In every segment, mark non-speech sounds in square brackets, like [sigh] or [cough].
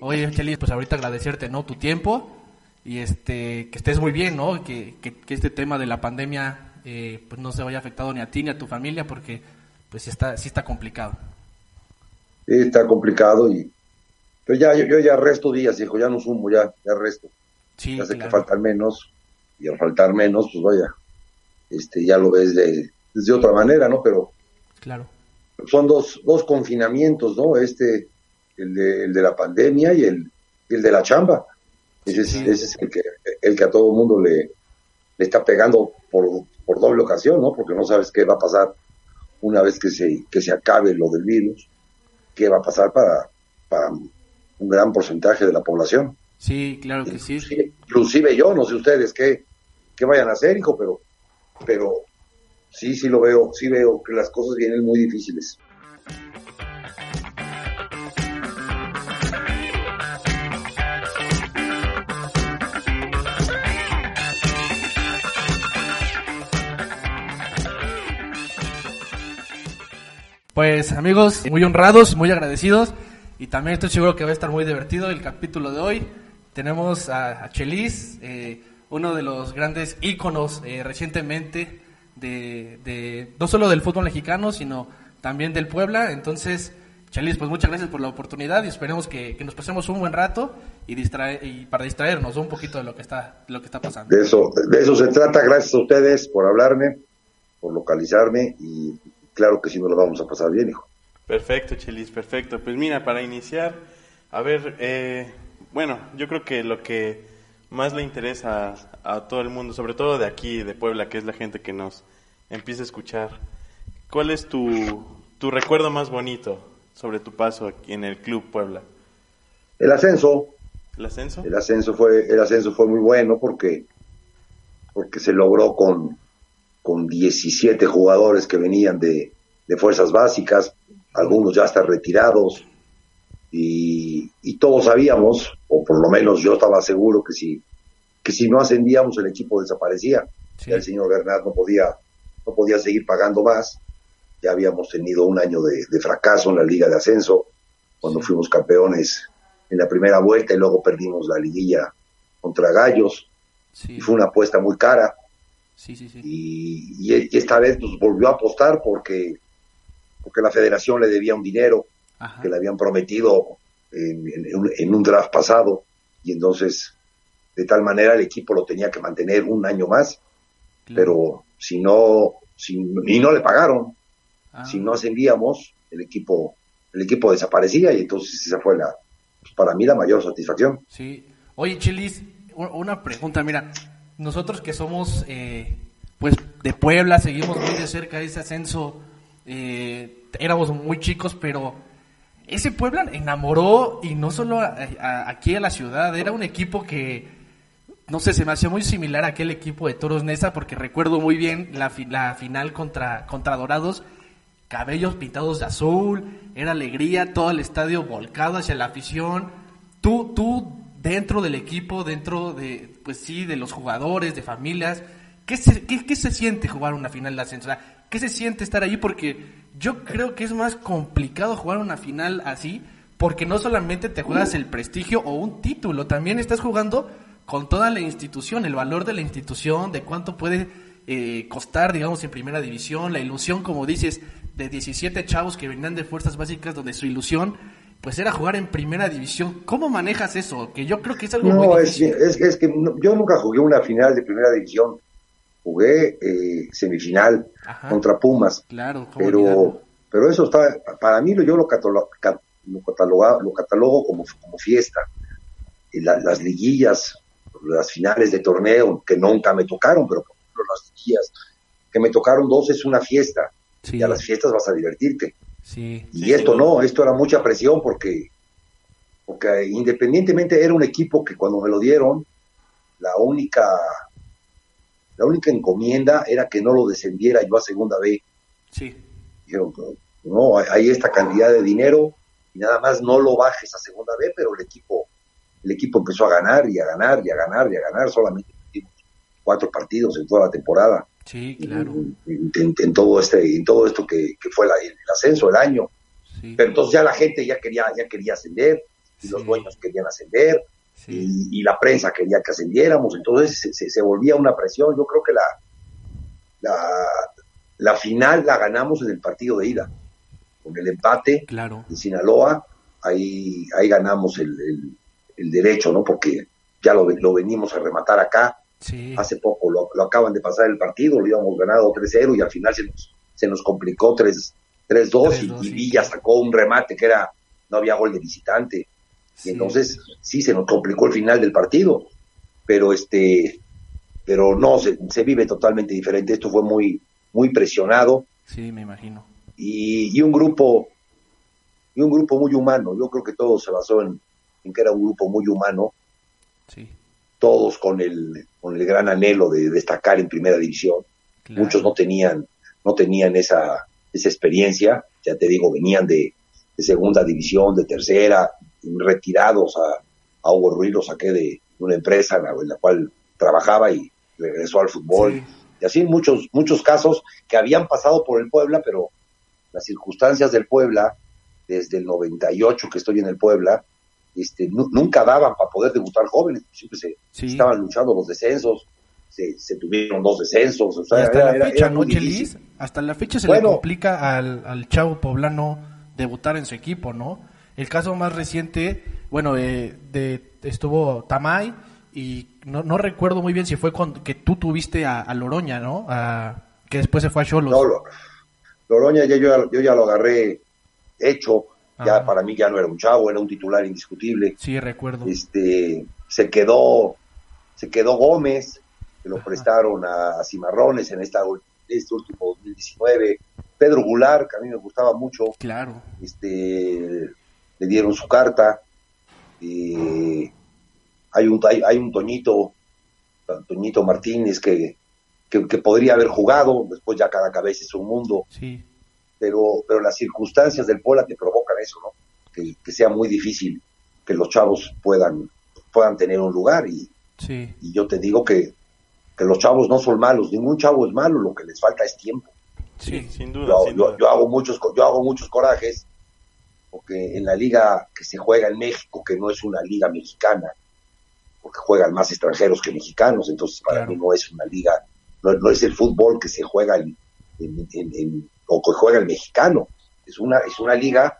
Oye, Chelis, pues ahorita agradecerte, ¿no? Tu tiempo y este que estés muy bien, ¿no? Que, que, este tema de la pandemia eh, pues no se vaya afectado ni a ti ni a tu familia porque pues sí está, sí está complicado. Sí, está complicado y pero ya yo, ya resto días, hijo, ya no sumo, ya, ya resto. Sí, ya sé que faltan menos y al faltar menos, pues vaya, este ya lo ves de, de otra manera, ¿no? Pero claro. son dos, dos confinamientos, ¿no? Este, el de, el de la pandemia y el, el de la chamba. Ese, es, ese es el que, el que a todo mundo le, le está pegando por, por doble ocasión, ¿no? Porque no sabes qué va a pasar una vez que se, que se acabe lo del virus, qué va a pasar para, para un gran porcentaje de la población. Sí, claro que sí. Inclusive yo, no sé ustedes qué, qué vayan a hacer, hijo, pero, pero sí, sí lo veo, sí veo que las cosas vienen muy difíciles. Pues amigos, muy honrados, muy agradecidos y también estoy seguro que va a estar muy divertido el capítulo de hoy. Tenemos a, Chelis, eh, uno de los grandes íconos eh, recientemente de, no solo del fútbol mexicano, sino también del Puebla. Entonces, Chelis, pues muchas gracias por la oportunidad y esperemos que, nos pasemos un buen rato y, y para distraernos un poquito de lo que está, lo que está pasando. De eso, de eso se trata. Gracias a ustedes por hablarme, por localizarme y claro que sí nos lo vamos a pasar bien, hijo. Perfecto, Chelis, perfecto. Pues mira, para iniciar, a ver, eh, bueno, yo creo que lo que más le interesa a, todo el mundo, sobre todo de aquí, de Puebla, que es la gente que nos empieza a escuchar, ¿cuál es tu, tu recuerdo más bonito sobre tu paso aquí en el Club Puebla? El ascenso. ¿El ascenso? El ascenso fue, el ascenso fue muy bueno porque, porque se logró con, con 17 jugadores que venían de, fuerzas básicas, algunos ya están retirados, y, todos sabíamos, o por lo menos yo estaba seguro que si, que si no ascendíamos el equipo desaparecía. el señor Bernard no podía, no podía seguir pagando más. Ya habíamos tenido un año de, fracaso en la liga de ascenso, cuando fuimos campeones en la primera vuelta y luego perdimos la liguilla contra Gallos. Y fue una apuesta muy cara. Y, esta vez pues, volvió a apostar porque, porque la federación le debía un dinero que le habían prometido en, un draft pasado. Y entonces de tal manera el equipo lo tenía que mantener un año más, pero si no, si, y no le pagaron, ah. si no ascendíamos, el equipo, el equipo desaparecía y entonces esa fue la, pues, para mí la mayor satisfacción. Sí. Oye, Chelis, una pregunta, mira, nosotros que somos eh, pues de Puebla, seguimos muy de cerca ese ascenso, eh, éramos muy chicos, pero ese Puebla enamoró y no solo aquí a la ciudad, era un equipo que, no sé, se me hacía muy similar a aquel equipo de Toros Nesa, porque recuerdo muy bien la, la final contra, contra Dorados, cabellos pintados de azul, era alegría, todo el estadio volcado hacia la afición. Tú, tú dentro del equipo, dentro de, pues sí, de los jugadores, de familias, ¿qué se, qué, se siente jugar una final de ascenso? ¿Qué se siente estar ahí? Porque yo creo que es más complicado jugar una final así, porque no solamente te juegas el prestigio o un título, también estás jugando con toda la institución, el valor de la institución, de cuánto puede eh, costar, digamos, en primera división, la ilusión, como dices, de 17 chavos que venían de fuerzas básicas, donde su ilusión pues era jugar en primera división. ¿Cómo manejas eso? Que yo creo que es algo muy difícil. Es, es, que yo nunca jugué una final de primera división. Jugué eh, semifinal contra Pumas. Claro, pero, pero eso está, para mí yo lo, catalogo, lo, lo catalogo como, como fiesta. Y las liguillas, las finales de torneo, que nunca me tocaron, pero por ejemplo las liguillas que me tocaron dos es una fiesta. Y a las fiestas vas a divertirte y esto no, esto era mucha presión porque, porque independientemente era un equipo que cuando me lo dieron, la única, la única encomienda era que no lo descendiera yo a segunda B. Sí. Dijeron, no, hay esta cantidad de dinero y nada más no lo bajes a segunda B, pero el equipo, el equipo empezó a ganar y a ganar y a ganar y a ganar, solamente cuatro partidos en toda la temporada. Sí, claro. En, todo este, en todo esto que, fue el ascenso, el año. Pero entonces ya la gente ya quería, ya quería ascender, y los dueños querían ascender, y, la prensa quería que ascendiéramos, entonces se, volvía una presión. Yo creo que la, la, la, final la ganamos en el partido de ida, con el empate claro. en Sinaloa, ahí, ahí ganamos el, el, derecho, ¿no? Porque ya lo, lo venimos a rematar acá. Hace poco lo, lo, acaban de pasar el partido, lo íbamos ganado 3-0 y al final se nos, se nos complicó 3-2 y, Villa sacó un remate que era, no había gol de visitante. Y entonces sí se nos complicó el final del partido, pero este, pero no, se, se vive totalmente diferente. Esto fue muy, muy presionado. Sí, me imagino. Y, y un grupo, y un grupo muy humano. Yo creo que todo se basó en, en que era un grupo muy humano. Sí todos con el, con el gran anhelo de destacar en primera división. Muchos no tenían, no tenían esa, esa experiencia, ya te digo, venían de, segunda división, de tercera, retirados a, a Hugo Ruiz, lo saqué de una empresa en la, cual trabajaba y regresó al fútbol. Y así muchos, muchos casos que habían pasado por el Puebla, pero las circunstancias del Puebla, desde el 98 que estoy en el Puebla, este, nunca daban para poder debutar jóvenes, siempre se estaban luchando los descensos, se, tuvieron dos descensos. hasta la fecha, ¿no, Hasta la fecha se le complica al, al chavo poblano debutar en su equipo, ¿no? El caso más reciente, bueno, de, estuvo Tamay y no, no recuerdo muy bien si fue con, que tú tuviste a, Loroña, ¿no? que después se fue a Cholos. No, Loroña ya, yo, yo ya lo agarré hecho ya para mí ya no era un chavo, era un titular indiscutible. Sí, recuerdo. Este, se quedó, se quedó Gómez, que lo prestaron a, Cimarrones en esta, este último 2019. Pedro Goulart, que a mí me gustaba mucho. Claro. Este, le dieron su carta. hay un, hay, un Toñito, Toñito Martínez que, que, que, podría haber jugado, después ya cada cabeza es un mundo. Sí pero, pero las circunstancias del Puebla te provocan eso, ¿no? Que, sea muy difícil que los chavos puedan, puedan tener un lugar y, y yo te digo que, que los chavos no son malos, ningún chavo es malo, lo que les falta es tiempo. Sí, sin duda. Yo, hago muchos, yo hago muchos corajes porque en la liga que se juega en México, que no es una liga mexicana, porque juegan más extranjeros que mexicanos, entonces para mí no es una liga, no, es el fútbol que se juega en, en, o que juega el mexicano. Es una, es una liga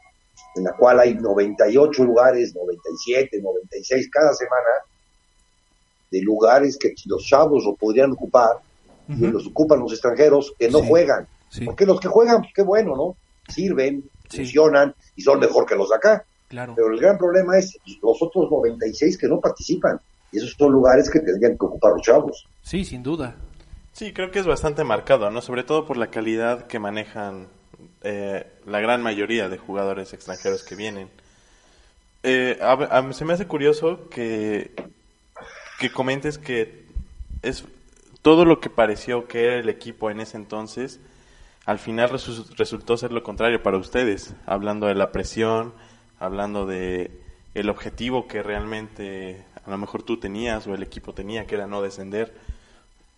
en la cual hay 98 lugares, 97, 96 cada semana, de lugares que los chavos lo podrían ocupar y los ocupan los extranjeros que no juegan. Porque los que juegan, qué bueno, ¿no? Sirven, funcionan y son mejor que los de acá. Claro. Pero el gran problema es los otros 96 que no participan. Y esos son lugares que tendrían que ocupar los chavos. Sí, sin duda. Sí, creo que es bastante marcado, ¿no? Sobre todo por la calidad que manejan eh, la gran mayoría de jugadores extranjeros que vienen. Eh, se me hace curioso que, que comentes que es todo lo que pareció que era el equipo en ese entonces, al final resultó ser lo contrario para ustedes, hablando de la presión, hablando de el objetivo que realmente a lo mejor tú tenías o el equipo tenía, que era no descender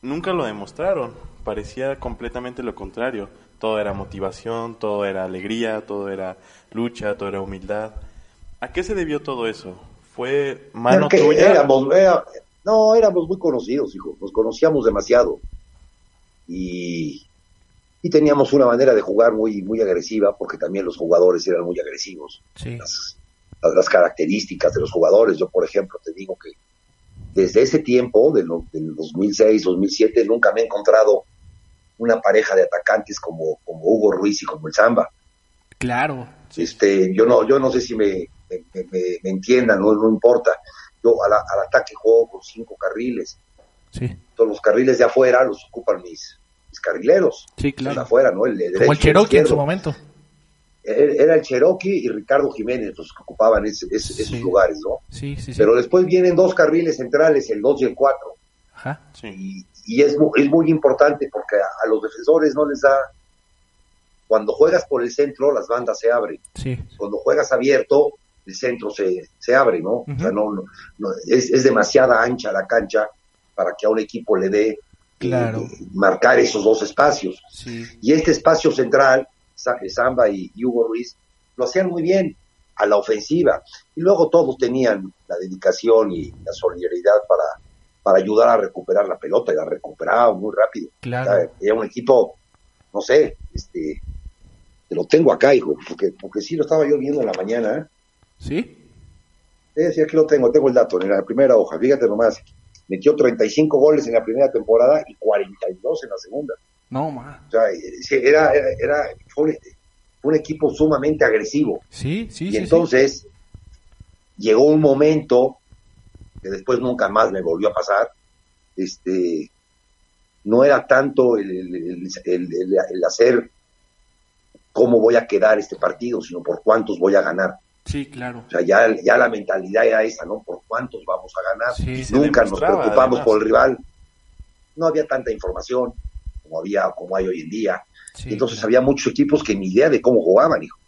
nunca lo demostraron. Parecía completamente lo contrario. Todo era motivación, todo era alegría, todo era lucha, todo era humildad. ¿A qué se debió todo eso? ¿Fue mano tuya? Éramos, no, éramos muy conocidos, hijo. Nos conocíamos demasiado. Y, y teníamos una manera de jugar muy, muy agresiva, porque también los jugadores eran muy agresivos. las características de los jugadores. Yo, por ejemplo, te digo que desde ese tiempo, del, 2006, 2007, nunca me he encontrado una pareja de atacantes como, como Hugo Ruiz y como el Zamba. Claro. Este, yo no, yo no sé si me, me, entiendan, no, no importa. Yo al, ataque juego con cinco carriles. Sí. Todos los carriles de afuera los ocupan mis, mis carrileros. Sí, claro. De afuera, ¿no? El como el Cherokee en su momento. Era el Cherokee y Ricardo Jiménez los que ocupaban esos lugares, ¿no? Sí, sí, sí. Pero después vienen dos carriles centrales, el 2 y el 4. Ajá. Y, y es, es muy importante porque a, los defensores no les da. Cuando juegas por el centro, las bandas se abren. Sí. Cuando juegas abierto, el centro se, se abre, ¿no? O sea, no, no, es, es, demasiada ancha la cancha para que a un equipo le dé claro. marcar esos dos espacios. Sí. Y este espacio central Samba y, Hugo Ruiz, lo hacían muy bien. a la ofensiva. Y luego todos tenían la dedicación y la solidaridad para, para ayudar a recuperar la pelota y la recuperaba muy rápido. Claro. era un equipo, no sé, este, te lo tengo acá, hijo, porque, porque sí lo estaba yo viendo en la mañana. ¿eh? ¿Sí? Sí, aquí lo tengo, tengo el dato en la primera hoja, fíjate nomás, metió 35 goles en la primera temporada y 42 en la segunda. No, ma. O sea, era, era, era fue, un, equipo sumamente agresivo. Sí, sí, y entonces llegó un momento que después nunca más me volvió a pasar, este, no era tanto el, el, hacer cómo voy a quedar este partido, sino por cuántos voy a ganar. Sí, claro. O sea, ya, ya la mentalidad era esa, ¿no? Por cuántos vamos a ganar. Nunca nos preocupamos por el rival. No había tanta información como había, como hay hoy en día. Entonces había muchos equipos que ni idea de cómo jugaban, hijo.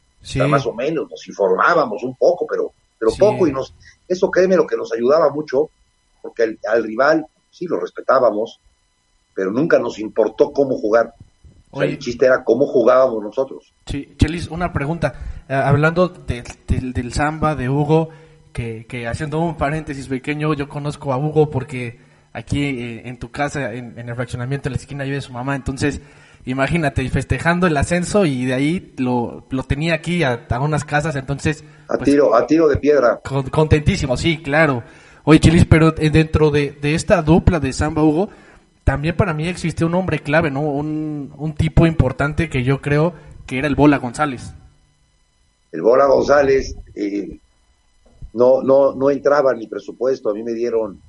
más o menos, nos informábamos un poco, pero, pero poco, y nos, eso créeme lo que nos ayudaba mucho, porque al rival sí lo respetábamos, pero nunca nos importó cómo jugar. O el chiste era cómo jugábamos nosotros. Sí, Chelis, una pregunta. Eh, hablando del samba, de Hugo, que, que, haciendo un paréntesis pequeño, yo conozco a Hugo porque aquí eh, en tu casa, en, el fraccionamiento de la esquina, vive su mamá. Entonces, imagínate, festejando el ascenso y de ahí lo, lo tenía aquí a, unas casas. Entonces, a pues, tiro, a tiro de piedra. contentísimo, sí, claro. Oye, Chelis, pero eh, dentro de, de esta dupla de samba, Hugo, también para mí existe un hombre clave, ¿no? Un, un tipo importante que yo creo que era el Bola González. El Bola González eh, no, no, no entraba en mi presupuesto, a mí me dieron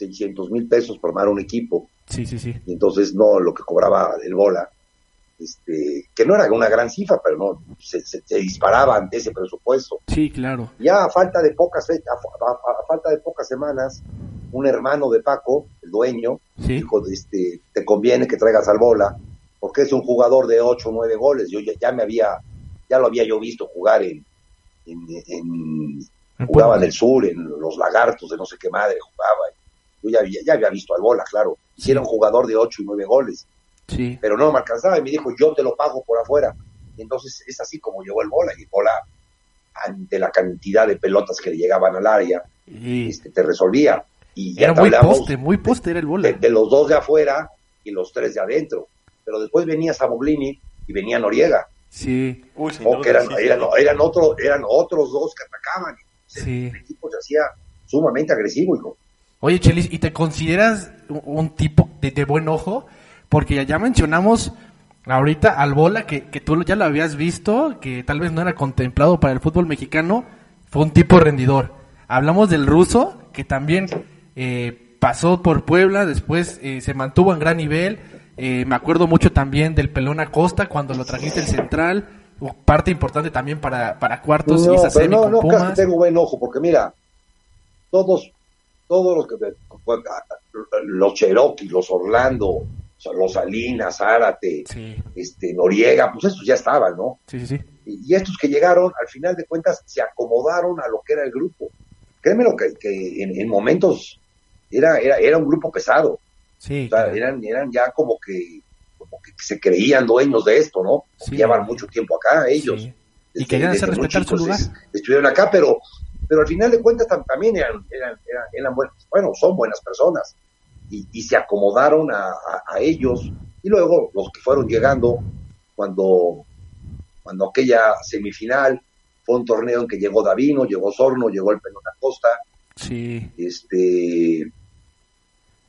600 mil pesos por armar un equipo. Sí, sí, sí. Y entonces no lo que cobraba el Bola, este, que no era una gran cifra, pero no, se, se, disparaba ante ese presupuesto. Sí, claro. Ya a falta de pocas, a falta de pocas semanas, un hermano de Paco, el dueño, dijo, este, te conviene que traigas al Bola, porque es un jugador de 8 o 9 goles. Yo ya, me había, ya lo había yo visto jugar en, en, jugaba en el sur, en los lagartos de no sé qué madre jugaba. Yo ya, ya había visto al Bola, claro. Y era un jugador de 8 y 9 goles. Sí. Pero no me alcanzaba y me dijo, yo te lo pago por afuera. Y entonces es así como llegó el Bola. Y el Bola, ante la cantidad de pelotas que le llegaban al área, este, te resolvía. Y era muy poste, muy poste era el bola. De, los dos de afuera y los tres de adentro. Pero después venía Samoglini y venía Noriega. Sí. o que eran, eran, otro, eran otros dos que atacaban. Sí. El equipo se hacía sumamente agresivo, hijo. Oye, Chelis, ¿y te consideras un tipo de, buen ojo? Porque ya, mencionamos ahorita al Bola, que, que tú ya lo habías visto, que tal vez no era contemplado para el fútbol mexicano, fue un tipo rendidor. Hablamos del ruso, que también eh, pasó por Puebla, después eh, se mantuvo en gran nivel. Eh, me acuerdo mucho también del Pelón Acosta cuando lo trajiste el central, parte importante también para, para cuartos no, y esa semi no, no, Casi tengo buen ojo, porque mira, todos, todos los que los Cherokee, los Orlando, los Salinas, Zárate, este, Noriega, pues estos ya estaban, ¿no? Sí, sí, sí. Y, y estos que llegaron, al final de cuentas, se acomodaron a lo que era el grupo. Créeme lo que, que en, momentos era, era, era un grupo pesado. Sí. eran, eran ya como que, como que se creían dueños de esto, ¿no? Llevan mucho tiempo acá ellos. Y querían hacer respetar su lugar. Estuvieron acá, pero, pero al final de cuentas también eran, eran, eran, buenos, bueno, son buenas personas. Y, y se acomodaron a, a, ellos. Y luego los que fueron llegando, cuando, cuando aquella semifinal, fue un torneo en que llegó Davino, llegó Sorno, llegó el Pelón Acosta. Sí. Este,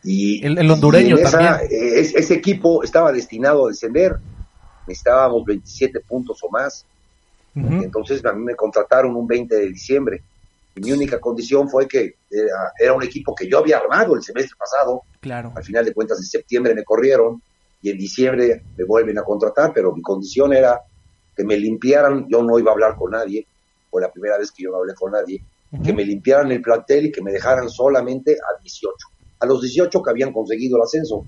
y, el, hondureño también. ese equipo estaba destinado a descender. Necesitábamos 27 puntos o más. Entonces a mí me contrataron un 20 de diciembre. Mi única condición fue que era, un equipo que yo había armado el semestre pasado. Claro. Al final de cuentas, en septiembre me corrieron y en diciembre me vuelven a contratar, pero mi condición era que me limpiaran. Yo no iba a hablar con nadie. Fue la primera vez que yo no hablé con nadie. Que me limpiaran el plantel y que me dejaran solamente a 18 a los 18 que habían conseguido el ascenso.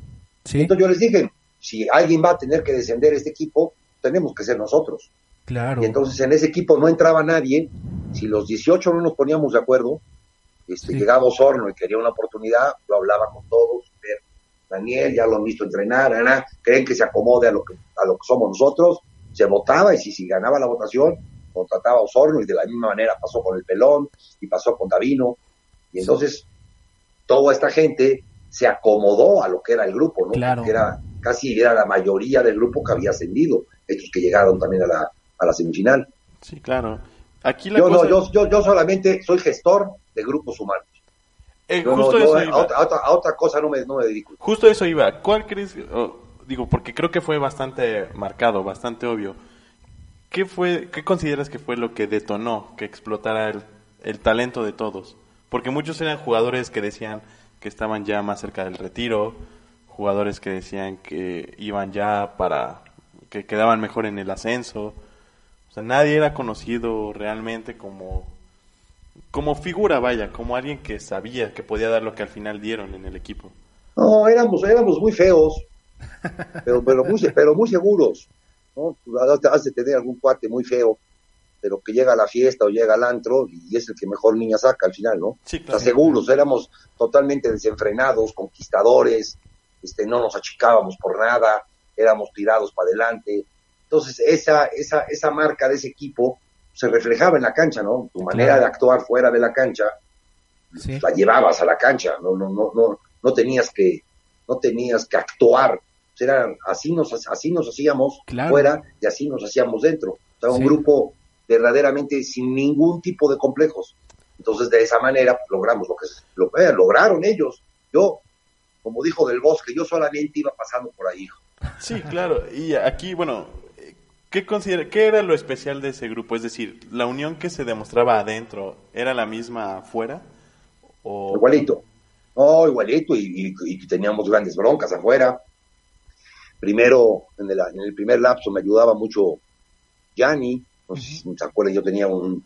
Entonces yo les dije, si alguien va a tener que descender este equipo, tenemos que ser nosotros. Claro. Y entonces en ese equipo no entraba nadie. Si los 18 no nos poníamos de acuerdo, este, llegaba Osorno y quería una oportunidad, lo hablaba con todos. Daniel, ya lo han visto entrenar, Ana, creen que se acomode a lo que, a lo que somos nosotros. Se votaba y si, si ganaba la votación, contrataba a Osorno y de la misma manera pasó con el Pelón y pasó con Davino. Y entonces toda esta gente se acomodó a lo que era el grupo, ¿no? Claro. Que era casi era la mayoría del grupo que había ascendido, estos que llegaron también a la, a la semifinal. Sí, claro. Aquí la Yo, cosa... no, yo, yo, yo solamente soy gestor de grupos humanos. Eh, Yo justo yo eso a, iba. otra, a otra- a otra cosa no me, no me dedico. Justo eso iba. ¿Cuál crees? oh, digo, porque creo que fue bastante marcado, bastante obvio. ¿Qué fue, qué consideras que fue lo que detonó que explotara el, el talento de todos? Porque muchos eran jugadores que decían que estaban ya más cerca del retiro, jugadores que decían que iban ya para que quedaban mejor en el ascenso. O sea, nadie era conocido realmente como como figura, vaya, como alguien que sabía que podía dar lo que al final dieron en el equipo. No, éramos, éramos muy feos, pero, pero, muy, pero muy seguros. ¿no? Has de- has de tener algún cuate muy feo, pero que llega a la fiesta o llega al antro y es el que mejor niña saca al final, ¿no? Sí, O sea, claro. seguros, éramos totalmente desenfrenados, conquistadores, este, no nos achicábamos por nada, éramos tirados para adelante. Entonces, esa, esa, esa marca de ese equipo se reflejaba en la cancha, ¿no? Tu manera Claro. de actuar fuera de la cancha, Sí. la llevabas a la cancha, no, no, no, no, no tenías que, no tenías que actuar. O sea, era- así nos, así nos hacíamos Claro. fuera y así nos hacíamos dentro. O sea, un Sí. grupo verdaderamente sin ningún tipo de complejos. Entonces, de esa manera logramos lo que lo, eh, lograron ellos. Yo, como dijo del bosque, yo solamente iba pasando por ahí. Sí, claro. Y aquí, bueno, ¿qué, considera, ¿qué era lo especial de ese grupo? Es decir, ¿la unión que se demostraba adentro era la misma afuera? O... Igualito. No, igualito, y, y- y teníamos grandes broncas afuera. Primero, en el, en el primer lapso me ayudaba mucho Yanni, no sé si se acuerdan, yo tenía un,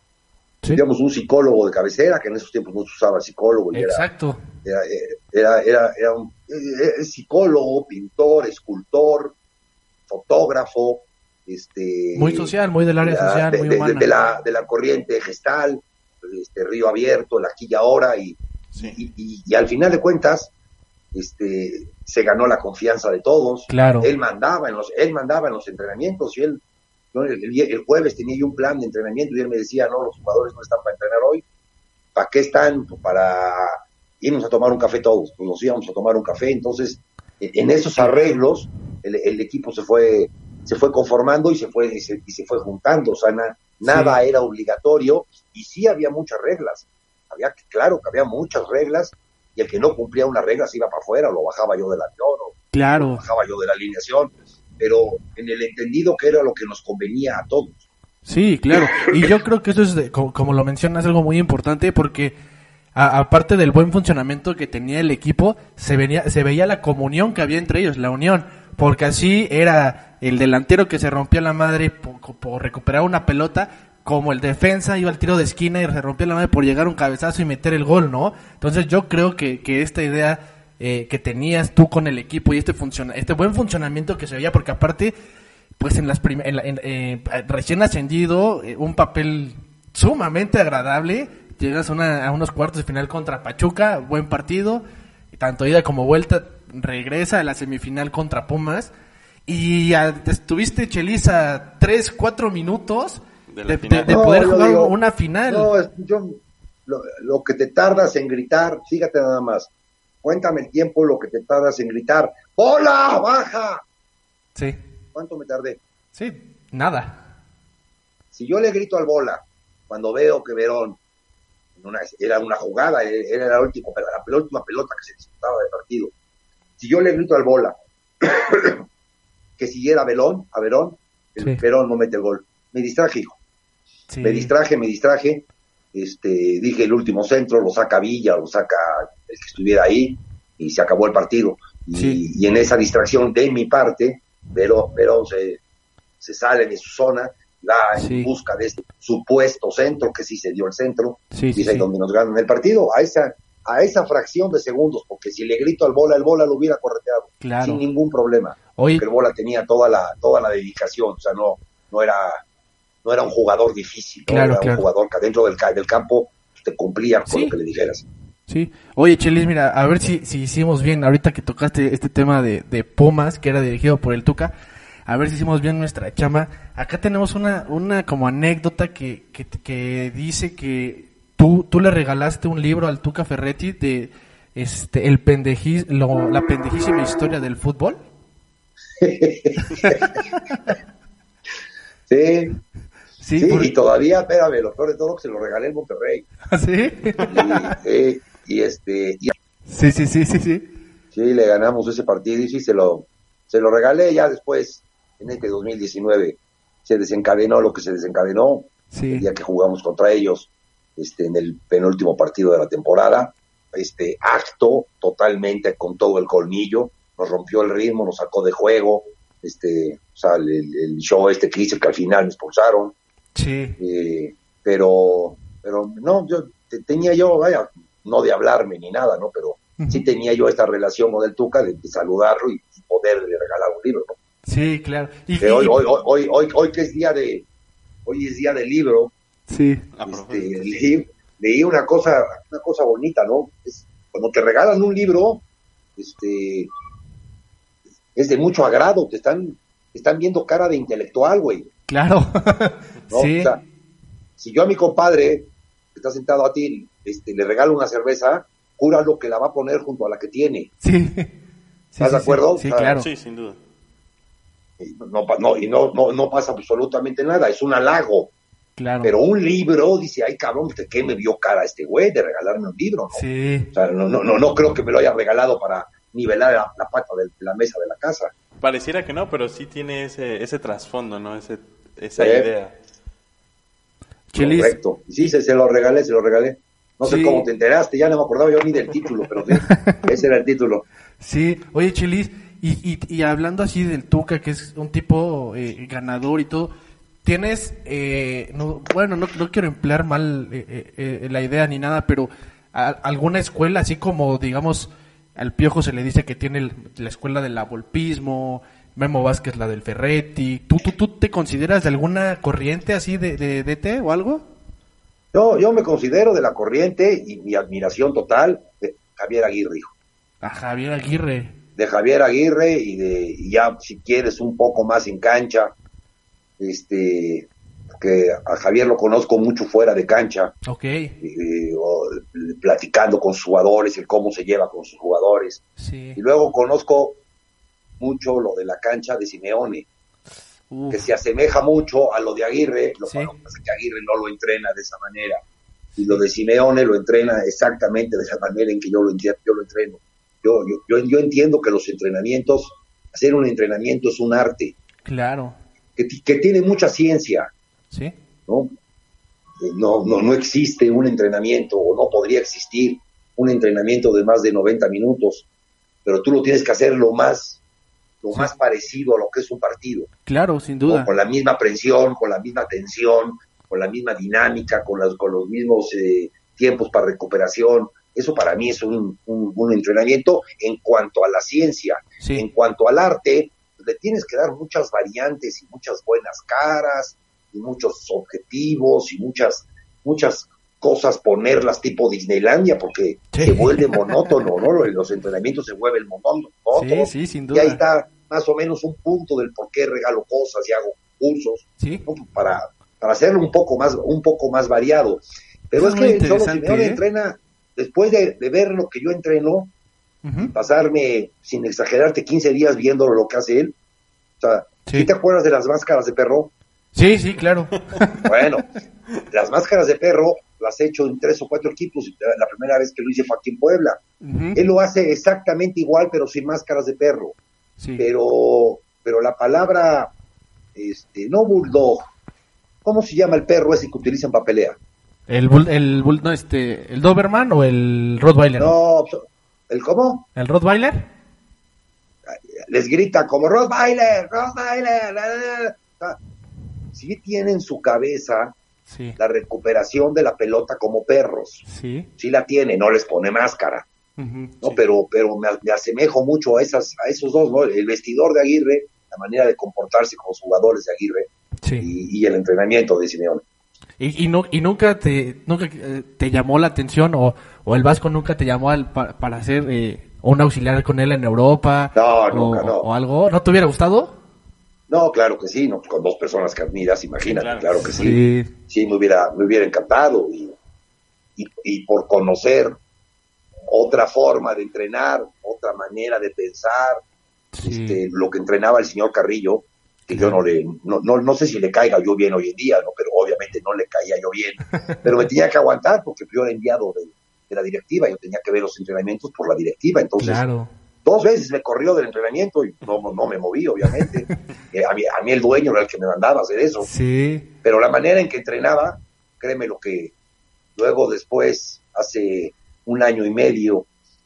Sí. teníamos un psicólogo de cabecera, que en esos tiempos no se usaba psicólogo, y Exacto. era, era, era, era un eh, eh, psicólogo, pintor, escultor, fotógrafo, este Muy social, muy del área de la- social, de, muy de- humana. de la, de la corriente gestal, este Río Abierto, la y ahora, y, Sí. y, y- y al final de cuentas, este se ganó la confianza de todos. Claro. Él mandaba en los, él mandaba en los entrenamientos y él, yo el, el- el jueves tenía yo un plan de entrenamiento y él me decía, no, los jugadores no están para entrenar hoy, ¿para qué están? Pues para irnos a tomar un café todos, pues nos íbamos a tomar un café, entonces en en esos arreglos el, el equipo se fue se fue conformando y se fue y se, y se fue juntando, o sea, na- nada era obligatorio y sí había muchas reglas, había claro que había muchas reglas y el que no cumplía una regla se iba para afuera, lo bajaba yo del avión o Claro. bajaba yo de la alineación, pero en el entendido que era lo que nos convenía a todos. Sí, claro. Y yo creo que eso es, de- como, como lo mencionas, algo muy importante porque aparte del buen funcionamiento que tenía el equipo, se, venía, se veía la comunión que había entre ellos, la unión. Porque así era el delantero que se rompía la madre por, recuperar una pelota, como el defensa iba al tiro de esquina y se rompía la madre por llegar un cabezazo y meter el gol, ¿no? Entonces yo creo que, que esta idea eh, que tenías tú con el equipo y este, funciona, este buen funcionamiento que se veía, porque aparte pues en las en la- en, eh, recién ascendido, eh, un papel sumamente agradable. Llegas a, una- a unos cuartos de final contra Pachuca, buen partido, tanto ida como vuelta. Regresa a la semifinal contra Pumas. Y a- estuviste, Cheliza, 3, 4 minutos De de, la de- final. de No, poder jugar digo, una final. No, es- yo, lo, lo que te tardas en gritar, fíjate nada más, cuéntame el tiempo, lo que te tardas en gritar, ¡Hola! ¡Baja! Sí, ¿Cuánto me tardé? sí, nada. Si yo le grito al bola, cuando veo que Verón, una- era una jugada, eh, era la última, la, última pelota que se disputaba del partido, si yo le grito al bola [coughs] que siguiera a Belón, a Verón, el Sí. Verón no mete el gol. Me distraje, hijo. Sí. Me distraje, me distraje. Este, dije el último centro, lo saca Villa, lo saca el que estuviera ahí, y se acabó el partido. Y, en esa distracción de mi parte, Verón, Verón se, se sale de su zona va Sí. en busca de este supuesto centro, que sí se dio el centro, Sí, y es ahí donde nos ganan el partido, a esa, a esa fracción de segundos, porque si le grito al bola, el bola lo hubiera correteado, Claro. sin ningún problema. Oye, Porque el bola tenía toda la, toda la dedicación, o sea, no, no era, no era un jugador difícil, ¿no? Claro, era claro. un jugador que dentro del, del campo te cumplía con lo que le dijeras. Sí. Oye, Chelis, mira, a ver si, si hicimos bien ahorita que tocaste este tema de, de Pumas, que era dirigido por el Tuca. A ver si hicimos bien nuestra chama. Acá tenemos una, una como anécdota que, que, que dice que tú, tú le regalaste un libro al Tuca Ferretti de este el pendejí, lo, la pendejísima historia del fútbol. [laughs] sí. Sí, y todavía, espérame, lo peor de todo que se lo regalé en Monterrey. [laughs] ¿Ah, sí? Y, y este... Sí, sí, sí, sí, sí. Sí, le ganamos ese partido y sí, se lo, se lo regalé ya después, en este 2019. Se desencadenó lo que se desencadenó sí. el día que jugamos contra ellos este, en el penúltimo partido de la temporada. Este acto totalmente con todo el colmillo, nos rompió el ritmo, nos sacó de juego, este, o sea, el, el show este que hice que al final me expulsaron. Sí. Eh, pero, pero no, yo tenía yo, vaya, no de hablarme ni nada, ¿no? Pero sí tenía yo esta relación con el Tuca de, de saludarlo y, y, poderle regalar un libro, ¿no? Sí, claro. Y, que hoy, hoy, hoy, hoy, hoy, que es día de, hoy es día del libro, sí. este, leí, leí, una cosa, una cosa bonita, ¿no? Es, cuando te regalan un libro, este, es de mucho agrado, te están, te están viendo cara de intelectual, güey. Claro. [laughs] ¿no? sí. O sea, si yo a mi compadre, que está sentado a ti, este, le regalo una cerveza, lo que la va a poner junto a la que tiene. Sí. [laughs] ¿Estás sí, de acuerdo? Sí, claro. Sí, sin duda. Y no, no, y no, no, no pasa absolutamente nada, es un halago. Claro. Pero un libro, dice, ay cabrón, ¿de qué me vio cara este güey de regalarme un libro? ¿no? Sí. O sea, no, no, no, no creo que me lo haya regalado para nivelar la, la pata de la mesa de la casa. Pareciera que no, pero sí tiene ese, ese trasfondo, ¿no? Ese, esa Sí. idea. Chelis, Correcto. Sí, se, se lo regalé, se lo regalé. No sé cómo te enteraste, ya no me acordaba yo ni del título, pero sí, [laughs] ese era el título. Sí, oye Chelis, y, y, y hablando así del Tuca, que es un tipo eh, ganador y todo, tienes, eh, no, bueno, no, no quiero emplear mal eh, eh, la idea ni nada, pero a- alguna escuela, así como, digamos, al Piojo se le dice que tiene el- la escuela del abolpismo, Memo Vázquez la del Ferretti, ¿tú, tú, tú te consideras de alguna corriente así de, de, DT o algo? Yo, yo me considero de la corriente y mi admiración total de Javier Aguirre, hijo. A Javier Aguirre. De Javier Aguirre y de y ya si quieres un poco más en cancha. Este que a Javier lo conozco mucho fuera de cancha. Ok, eh, o, platicando con sus jugadores el cómo se lleva con sus jugadores. Sí. y luego conozco mucho lo de la cancha de Simeone Uf, que se asemeja mucho a lo de Aguirre lo Sí. que pasa es que Aguirre no lo entrena de esa manera. Y lo de Simeone lo entrena exactamente de esa manera en que yo lo, yo lo entreno yo, yo, yo, yo entiendo que los entrenamientos, hacer un entrenamiento es un arte, claro, que, que tiene mucha ciencia, sí. ¿no? Eh, No, no, no existe un entrenamiento, o no podría existir un entrenamiento de más de 90 minutos, pero tú lo tienes que hacer lo más, lo Sí. más parecido a lo que es un partido, Claro, sin ¿no? duda. con la misma presión, con la misma tensión, con la misma dinámica, con, las, con los mismos eh, tiempos para recuperación. Eso para mí es un, un, un entrenamiento en cuanto a la ciencia. Sí, En cuanto al arte, le tienes que dar muchas variantes y muchas buenas caras y muchos objetivos y muchas muchas cosas ponerlas tipo Disneylandia porque Sí. se vuelve monótono, ¿no? Los entrenamientos se vuelven monótonos. sí, sí, sin Y duda. ahí está más o menos un punto del por qué regalo cosas y hago cursos Sí, ¿no? para para hacerlo un poco más un poco más variado. Pero es es que solo interesante, Simeone ¿eh? entrena después de, de ver lo que yo entreno ujú, pasarme, sin exagerarte, 15 días viendo lo que hace él. O sea, Sí. ¿sí te acuerdas de las máscaras de perro? sí, sí, claro. [laughs] Bueno, las máscaras de perro las he hecho en tres o cuatro equipos. La primera vez que lo hice fue aquí en Puebla. Él lo hace exactamente igual, pero sin máscaras de perro. sí. Pero, pero la palabra, este, no bulldog, ¿cómo se llama el perro ese que utilizan para pelea? El bull, el bull, no, este, el Doberman o el Rottweiler. No, ¿el cómo? ¿El Rottweiler? les grita como Rottweiler, Rottweiler. la, la, la". O sea, sí tienen su cabeza Sí, la recuperación de la pelota como perros. sí. Sí la tiene, no les pone máscara, ¿no? sí. Pero, pero me, me asemejo mucho a esas, a esos dos, ¿no? El vestidor de Aguirre, la manera de comportarse con los jugadores de Aguirre Sí. y, y el entrenamiento de Simeone. Y, y, no, y nunca te nunca eh, te llamó la atención o, o el Vasco nunca te llamó al- pa- para hacer eh, un auxiliar con él en Europa No, o, nunca, no. o algo. ¿No te hubiera gustado? No, claro que sí, no, con dos personas que admiras, imagínate, claro. claro. que sí. Sí. Sí, me hubiera, me hubiera encantado. Y, y, y por conocer otra forma de entrenar, otra manera de pensar, Sí. este, lo que entrenaba el señor Carrillo, que yo no le, no, no, no sé si le caiga yo bien hoy en día, ¿no? pero obviamente no le caía yo bien, pero me tenía que aguantar porque yo era enviado de, de la directiva, yo tenía que ver los entrenamientos por la directiva, entonces Claro. dos veces me corrió del entrenamiento y no, no me moví, obviamente. [laughs] Eh, a, mí, a mí el dueño era el que me mandaba hacer eso, Sí. pero la manera en que entrenaba, créeme lo que luego después, hace un año y medio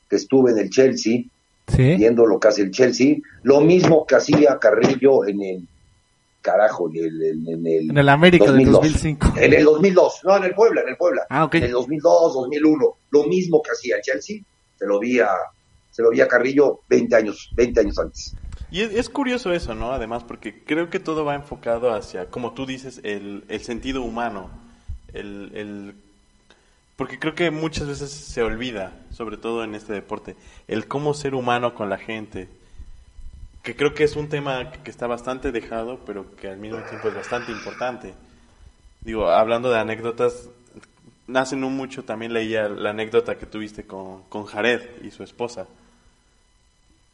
que estuve en el Chelsea, Sí. viendo lo que hace el Chelsea, lo mismo que hacía Carrillo en el carajo, en el, en, en el, En el América del 2002. 2005. En el 2002, no, en el Puebla, en el Puebla. Ah, ok. En el 2002, 2001, lo mismo que hacía el Chelsea, se lo vi a, se lo vi a Carrillo 20 años, 20 años antes. Y es, es curioso eso, ¿no? Además, porque creo que todo va enfocado hacia, como tú dices, el, el sentido humano. El, el- porque creo que muchas veces se olvida, sobre todo en este deporte, el cómo ser humano con la gente. Que creo que es un tema que está bastante dejado, pero que al mismo tiempo es bastante importante. Digo, hablando de anécdotas, hace no mucho también leía la anécdota que tuviste con, con Jared y su esposa.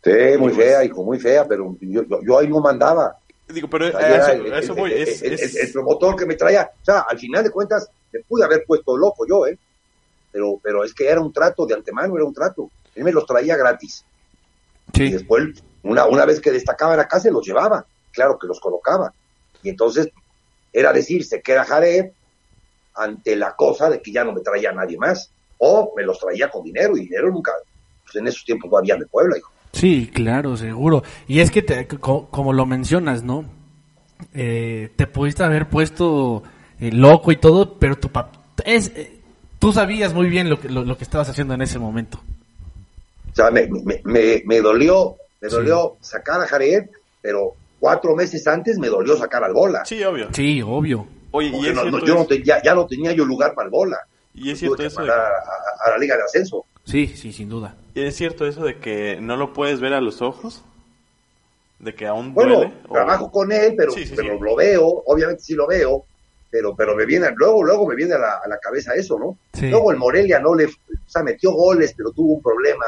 Sí, muy Digo, fea, hijo, muy fea, pero yo, yo, yo ahí no mandaba. Digo, pero O sea, a yo era eso, el, a eso el- voy. el- Es, el- es- el- el promotor que me traía, o sea, al final de cuentas, me pude haber puesto loco yo, ¿eh? Pero, pero es que era un trato de antemano, era un trato. Él me los traía gratis. Y Sí. después, una, una vez que destacaban acá, se los llevaba. Claro que los colocaba. Y entonces, era decir, se queda Jared ante la cosa de que ya no me traía nadie más. O me los traía con dinero, y dinero nunca. Pues en esos tiempos no había de Puebla, hijo. Sí, claro, seguro. Y es que, te- co- como lo mencionas, ¿no? Eh, te pudiste haber puesto eh, loco y todo, pero tu pap es, eh, tú sabías muy bien lo que, lo, lo que estabas haciendo en ese momento. O sea, me, me, me, me dolió, me dolió sacar a Jared, pero cuatro meses antes me dolió sacar al Bola. Sí, obvio. Sí, obvio. Oye, y es no- yo no eso- te- ya, ya no tenía yo lugar para el Bola. y es cierto eso de- a, a- a la Liga de Ascenso. Sí, sí, sin duda. y es cierto eso de que no lo puedes ver a los ojos, de que aún Bueno, duele. o- trabajo con él, pero, Sí, sí, pero sí. lo veo, obviamente sí lo veo, pero pero me viene, luego luego me viene a la, a la cabeza eso, ¿no? Sí. Luego el Morelia no le, o sea, metió goles, pero tuvo un problema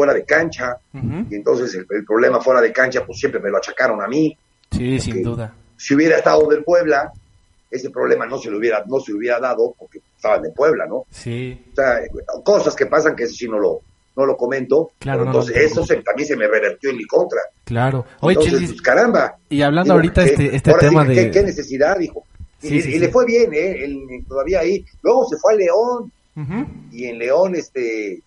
fuera de cancha, y entonces el, el problema fuera de cancha, pues siempre me lo achacaron a mí. Sí, sin duda. Si hubiera estado del Puebla, ese problema no se le hubiera, no se le hubiera dado porque estaban de Puebla, ¿no? Sí, O sea, cosas que pasan que eso sí no lo, no lo comento, Claro, pero no, no entonces eso se- también se me revertió en mi contra. claro. Oye, Entonces, pues, caramba. y hablando Digo, ahorita ¿qué- este, este sí tema de... ¿qué, qué necesidad, dijo? Y, Sí, sí, y sí. le fue bien, ¿eh? Él, todavía ahí. Luego se fue a León, y en León, este,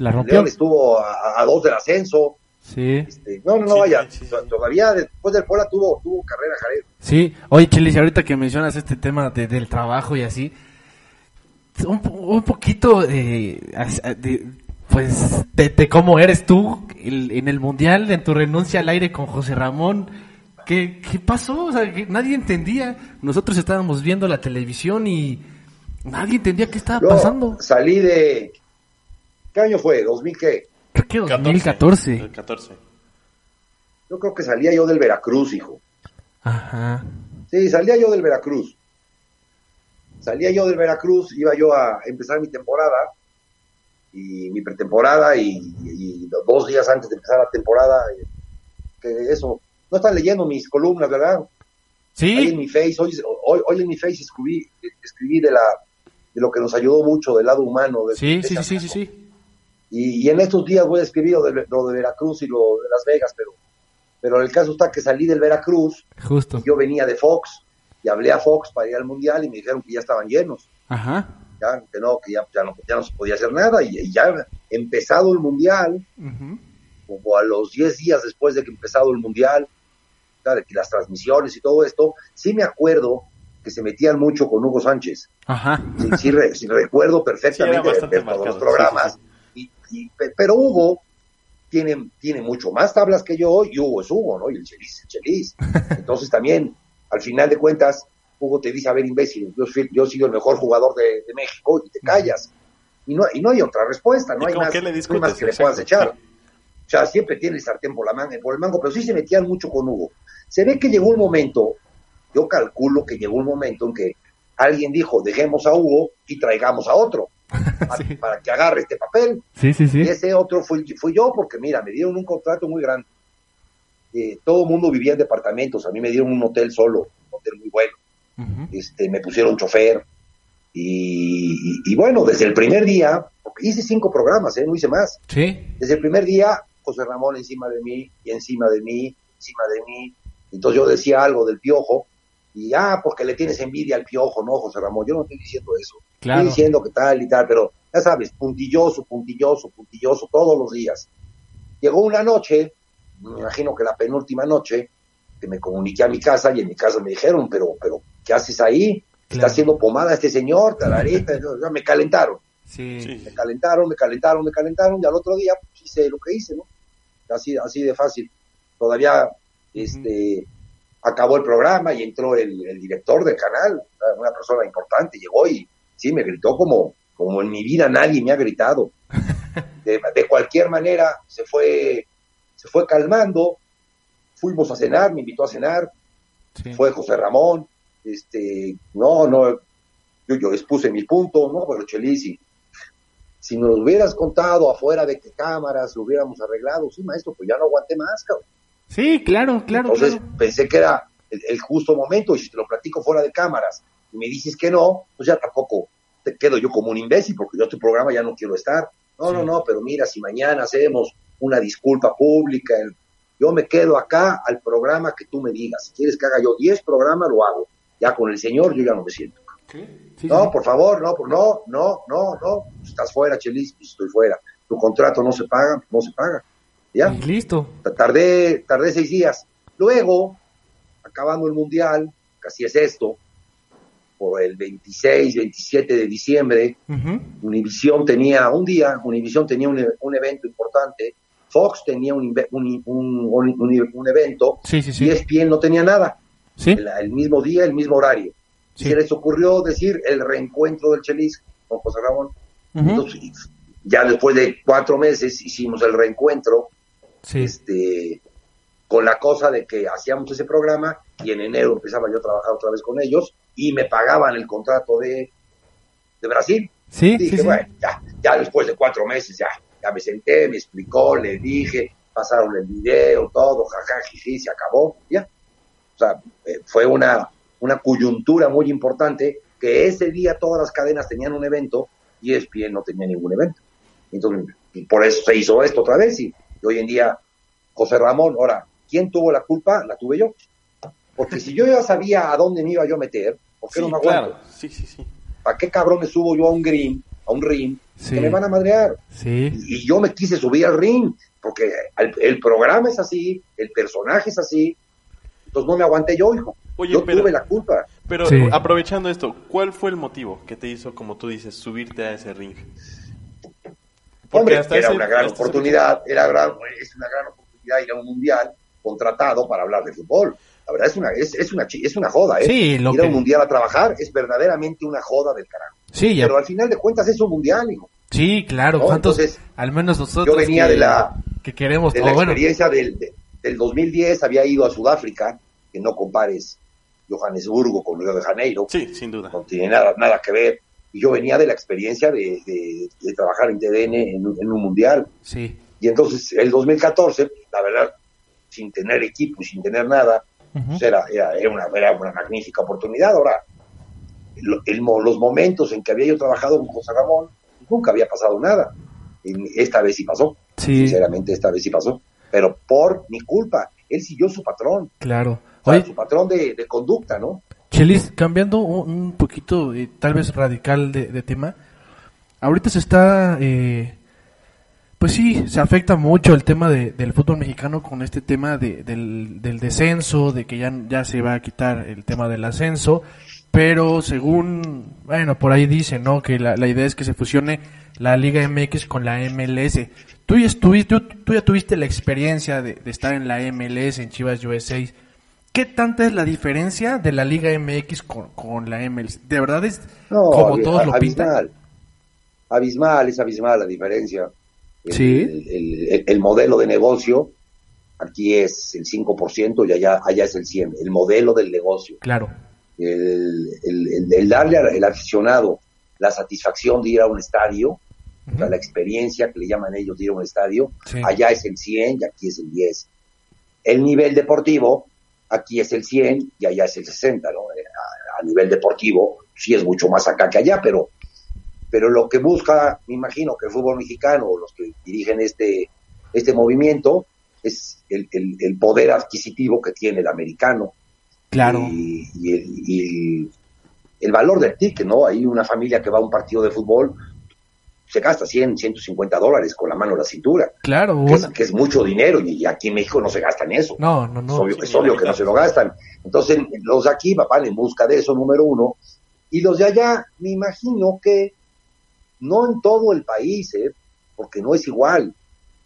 La rompió. León estuvo a, a dos del ascenso. Sí. Este, no, no, no, Sí, vaya. sí, sí. to- Todavía después del Puebla tuvo, tuvo carrera, Jared. Sí, oye Chelis, ahorita que mencionas este tema de- del trabajo y así, un, po- un poquito de, pues de, de cómo eres tú en el mundial, en tu renuncia al aire con José Ramón, ¿qué, qué pasó? O sea, que nadie entendía, nosotros estábamos viendo la televisión y nadie entendía qué estaba pasando. salí de... ¿Qué año fue? ¿2000 qué? Creo que 2014. El 14. Yo creo que salía yo del Veracruz, hijo. Ajá. Sí, salía yo del Veracruz. Salía yo del Veracruz, iba yo a empezar mi temporada y mi pretemporada y, y dos días antes de empezar la temporada, eh, que eso, no están leyendo mis columnas, ¿verdad? Ahí en Sí, mi face, hoy, hoy, hoy en mi face escribí, escribí de la de lo que nos ayudó mucho del lado humano. De, sí, de sí, sí, sí, sí, sí. Y, y en estos días voy a escribir lo de, lo de Veracruz y lo de Las Vegas, pero, pero el caso está que salí del Veracruz Justo. yo venía de Fox y hablé a Fox para ir al mundial y me dijeron que ya estaban llenos, Ajá. ya, que no, que ya, ya no, ya no se podía hacer nada y, y ya empezado el mundial, como a los 10 días después de que empezado el mundial, que las transmisiones y todo esto, sí me acuerdo que se metían mucho con Hugo Sánchez, Ajá. sí, sí re- sí recuerdo perfectamente de todos los programas, sí, Y, y- pe- pero Hugo tiene, tiene mucho más tablas que yo y Hugo es Hugo, ¿no? Y el Chelis, el Chelis. [laughs] Entonces también, al final de cuentas, Hugo te dice, a ver, imbécil, yo, fui- yo he sido el mejor jugador de, de México y te callas. Y no, y no hay otra respuesta, no ¿Y hay más, no hay más que le puedas echar. O sea, siempre tiene el sartén por, la manga, por el mango, pero sí se metían mucho con Hugo. Se ve que llegó un momento, yo calculo que llegó un momento en que alguien dijo, dejemos a Hugo y traigamos a otro Sí. para que agarre este papel. Sí, sí, sí. Y ese otro fui, fui yo, porque mira, me dieron un contrato muy grande. Eh, todo el mundo vivía en departamentos, a mí me dieron un hotel solo, un hotel muy bueno. Este, me pusieron chofer. Y, y- y bueno, desde el primer día, porque hice cinco programas, ¿eh? no hice más. Sí. Desde el primer día, José Ramón encima de mí, y encima de mí, encima de mí. Entonces yo decía algo del piojo, y ah, porque le tienes envidia al piojo, no, José Ramón, yo no estoy diciendo eso. Claro. Diciendo que tal y tal, pero ya sabes, puntilloso, puntilloso, puntilloso, todos los días. Llegó una noche, me imagino que la penúltima noche, que me comuniqué a mi casa y en mi casa me dijeron, pero, pero, ¿qué haces ahí? Claro. Está haciendo pomada este señor, tararita, [laughs] ya me calentaron Sí. Sí. me calentaron, me calentaron, me calentaron, y al otro día pues, hice lo que hice, ¿no? Así, así de fácil. Todavía este, acabó el programa y entró el, el director del canal, una persona importante, llegó y sí, me gritó como, como en mi vida nadie me ha gritado. [laughs] De, de cualquier manera, se fue, se fue calmando, fuimos a cenar, me invitó a cenar, Sí. fue José Ramón, este, no, no, yo, yo expuse mi punto, no, pero Chelis, si, nos hubieras contado afuera de qué cámaras, lo hubiéramos arreglado, sí, maestro, pues ya no aguanté más, cabrón. Sí, claro, claro, Entonces claro. pensé que era el, el justo momento, y si te lo platico fuera de cámaras, y me dices que no, pues ya tampoco te quedo yo como un imbécil, porque yo a tu programa ya no quiero estar. No, Sí. no, no, pero mira, si mañana hacemos una disculpa pública, el- yo me quedo acá al programa que tú me digas. Si quieres que haga yo 10 programas, lo hago. Ya con el señor yo ya no me siento. Sí, no, sí. por favor, no, por, no, no, no, no. Estás fuera, Chelis, pues estoy fuera. Tu contrato no se paga, no se paga. ¿Ya? Y listo. Tardé, tardé seis días. Luego, acabando el mundial, casi es esto, por el 26, 27 de diciembre, Ujú. Univisión tenía un día, Univisión tenía un, e- un evento importante, Fox tenía un, un, un- evento, Sí, sí, y sí. ESPN no tenía nada, Sí. el, el mismo día, el mismo horario. Y Sí. se les ocurrió decir el reencuentro del Chelis con José Ramón. Ujú. Entonces, ya después de cuatro meses hicimos el reencuentro, Sí. este, con la cosa de que hacíamos ese programa y en enero empezaba yo a trabajar otra vez con ellos y me pagaban el contrato de, de Brasil. Sí, Dije, sí, sí. bueno, ya, ya después de cuatro meses, ya, ya me senté, me explicó, le dije, pasaron el video, todo, jaja, jiji, se acabó, ya. O sea, eh, fue una, una coyuntura muy importante que ese día todas las cadenas tenían un evento y ESPN no tenía ningún evento. Entonces, por eso se hizo esto otra vez y hoy en día José Ramón, ahora, ¿quién tuvo la culpa? La tuve yo. Porque si yo ya sabía a dónde me iba yo a meter, ¿por qué Sí, no me aguanto? claro. Sí, sí, sí. ¿Para qué cabrón me subo yo a un green, a un ring, Sí. que me van a madrear? Sí. Y yo me quise subir al ring, porque el, el programa es así, el personaje es así, entonces no me aguanté yo, hijo. Oye, yo pero- tuve la culpa. Pero Sí. aprovechando esto, ¿cuál fue el motivo que te hizo, como tú dices, subirte a ese ring? Hombre, hasta era ese- una gran hasta ese- oportunidad, era gran, es una gran oportunidad ir a un mundial contratado para hablar de fútbol. La verdad es una, es, es una, es una joda, ¿eh? Sí, lo ir a que- un mundial a trabajar es verdaderamente una joda del carajo. Sí, ya. Pero al final de cuentas es un mundial, hijo. Sí, claro. No, ¿Cuántos? entonces, al menos nosotros. yo venía que, de la- Que queremos. de la bueno, experiencia del, de- del 2010 había ido a Sudáfrica, que no compares Johannesburgo con Río de Janeiro, Sí, sin duda. no tiene nada, nada que ver. Y yo venía de la experiencia de, de- de trabajar en TDN en, un- en un mundial. sí. Y entonces el 2014, la verdad, sin tener equipo y sin tener nada, Ujú. pues era, era, era una, era una magnífica oportunidad. Ahora, el mo- los momentos en que había yo trabajado con José Ramón, nunca había pasado nada. Y esta vez sí pasó. Sí. Sinceramente, esta vez sí pasó. Pero por mi culpa. Él siguió su patrón. Claro. O sea, Oye, su patrón de, de conducta, ¿no? Chelis, cambiando un, un poquito, eh, tal vez radical de, de tema, ahorita se está, eh, pues sí, se afecta mucho el tema de- del fútbol mexicano con este tema de- del, del descenso, de que ya, ya se va a quitar el tema del ascenso, pero según, bueno, por ahí dicen, ¿no? Que la, la idea es que se fusione la Liga MX con la MLS. Tú ya, estuviste, tú, tú ya tuviste la experiencia de, de estar en la MLS, en Chivas USA. ¿Qué tanta es la diferencia de la Liga MX con, con la MLS? ¿De verdad es No, como todos lo pintan? abismal. Abismal, es abismal la diferencia. El, Sí. el- el- el modelo de negocio aquí es el 5% y allá, allá es el 100%, el modelo del negocio. Claro. El, darle al aficionado la satisfacción de ir a un estadio, la experiencia que le llaman ellos de ir a un estadio, allá es el 100 y aquí es el 10. El nivel deportivo, aquí es el 100 y allá es el 60, ¿no? Eh, a, a nivel deportivo, sí es mucho más acá que allá, pero pero lo que busca, me imagino que el fútbol mexicano o los que dirigen este, este movimiento es el, el, poder adquisitivo que tiene el americano. Claro. Y, y, el, valor del ticket, ¿no? Hay una familia que va a un partido de fútbol, se gasta 100, 150 dólares con la mano en la cintura. Claro. Que, es, mucho dinero y aquí en México no se gastan eso. No, no, no. Es obvio, que no se lo gastan. Entonces, los de aquí van en busca de eso, número uno. Y los de allá, me imagino que no en todo el país, ¿eh? porque no es igual,